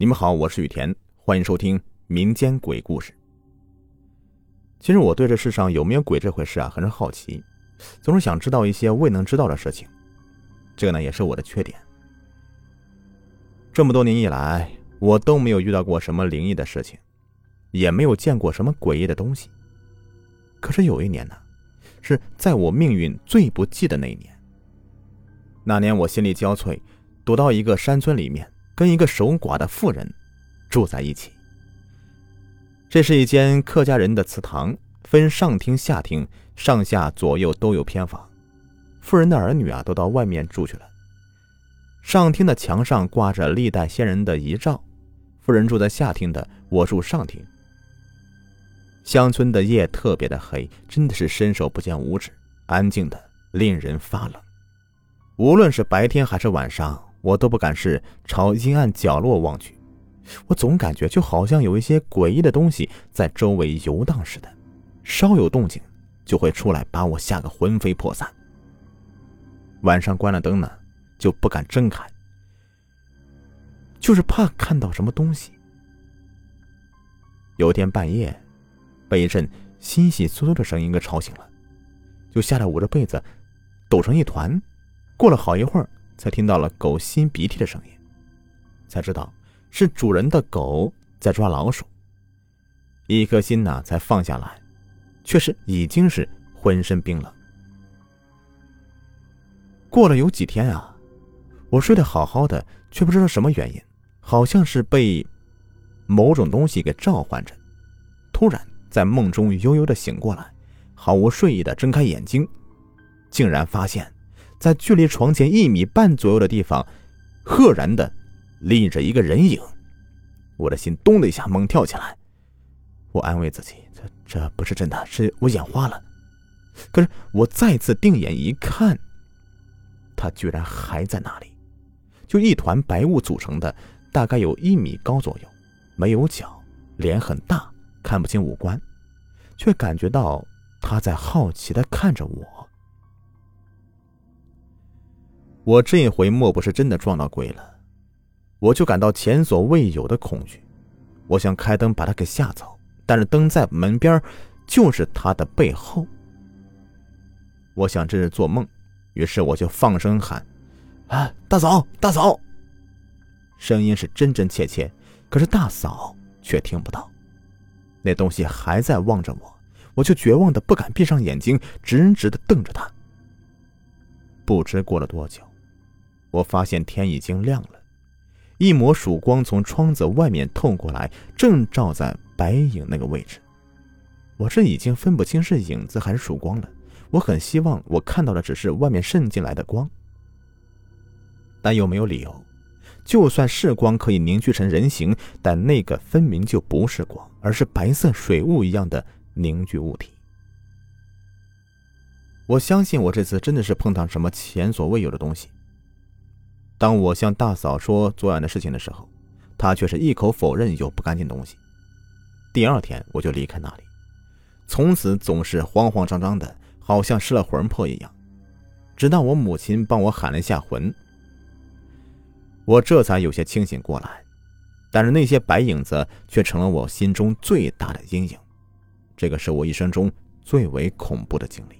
你们好，我是雨田，欢迎收听民间鬼故事。其实我对这世上有没有鬼这回事啊，很是好奇，总是想知道一些未能知道的事情。这个呢，也是我的缺点。这么多年以来，我都没有遇到过什么灵异的事情，也没有见过什么诡异的东西。可是有一年呢，是在我命运最不济的那一年。那年我心力交瘁，躲到一个山村里面。跟一个守寡的妇人住在一起。这是一间客家人的祠堂，分上厅、下厅，上下左右都有偏房。妇人的儿女啊，都到外面住去了。上厅的墙上挂着历代先人的遗照。妇人住在下厅的，我住上厅。乡村的夜特别的黑，真的是伸手不见五指，安静的令人发冷。无论是白天还是晚上。我都不敢是朝阴暗角落望去，我总感觉就好像有一些诡异的东西在周围游荡似的，稍有动静就会出来把我吓个魂飞魄散。晚上关了灯呢，就不敢睁开，就是怕看到什么东西。有天半夜，被一阵悉悉嗦嗦的声音给吵醒了，就吓得捂着被子抖成一团。过了好一会儿。才听到了狗吸鼻涕的声音，才知道是主人的狗在抓老鼠。一颗心呐才放下来，却是已经是浑身冰冷。过了有几天啊，我睡得好好的，却不知道什么原因，好像是被某种东西给召唤着，突然在梦中悠悠的醒过来，毫无睡意的睁开眼睛，竟然发现。在距离床前一米半左右的地方，赫然的立着一个人影，我的心咚的一下猛跳起来。我安慰自己，这这不是真的，是我眼花了。可是我再次定眼一看，他居然还在那里，就一团白雾组成的，大概有一米高左右，没有脚，脸很大，看不清五官，却感觉到他在好奇的看着我。我这回莫不是真的撞到鬼了，我就感到前所未有的恐惧。我想开灯把他给吓走，但是灯在门边，就是他的背后。我想这是做梦，于是我就放声喊：“啊，大嫂，大嫂！”声音是真真切切，可是大嫂却听不到。那东西还在望着我，我就绝望的不敢闭上眼睛，直直的瞪着他。不知过了多久。我发现天已经亮了，一抹曙光从窗子外面透过来，正照在白影那个位置。我这已经分不清是影子还是曙光了。我很希望我看到的只是外面渗进来的光，但又没有理由。就算是光可以凝聚成人形，但那个分明就不是光，而是白色水雾一样的凝聚物体。我相信我这次真的是碰到什么前所未有的东西。当我向大嫂说昨晚的事情的时候，她却是一口否认有不干净东西。第二天我就离开那里，从此总是慌慌张张的，好像失了魂魄一样。直到我母亲帮我喊了一下魂，我这才有些清醒过来。但是那些白影子却成了我心中最大的阴影，这个是我一生中最为恐怖的经历。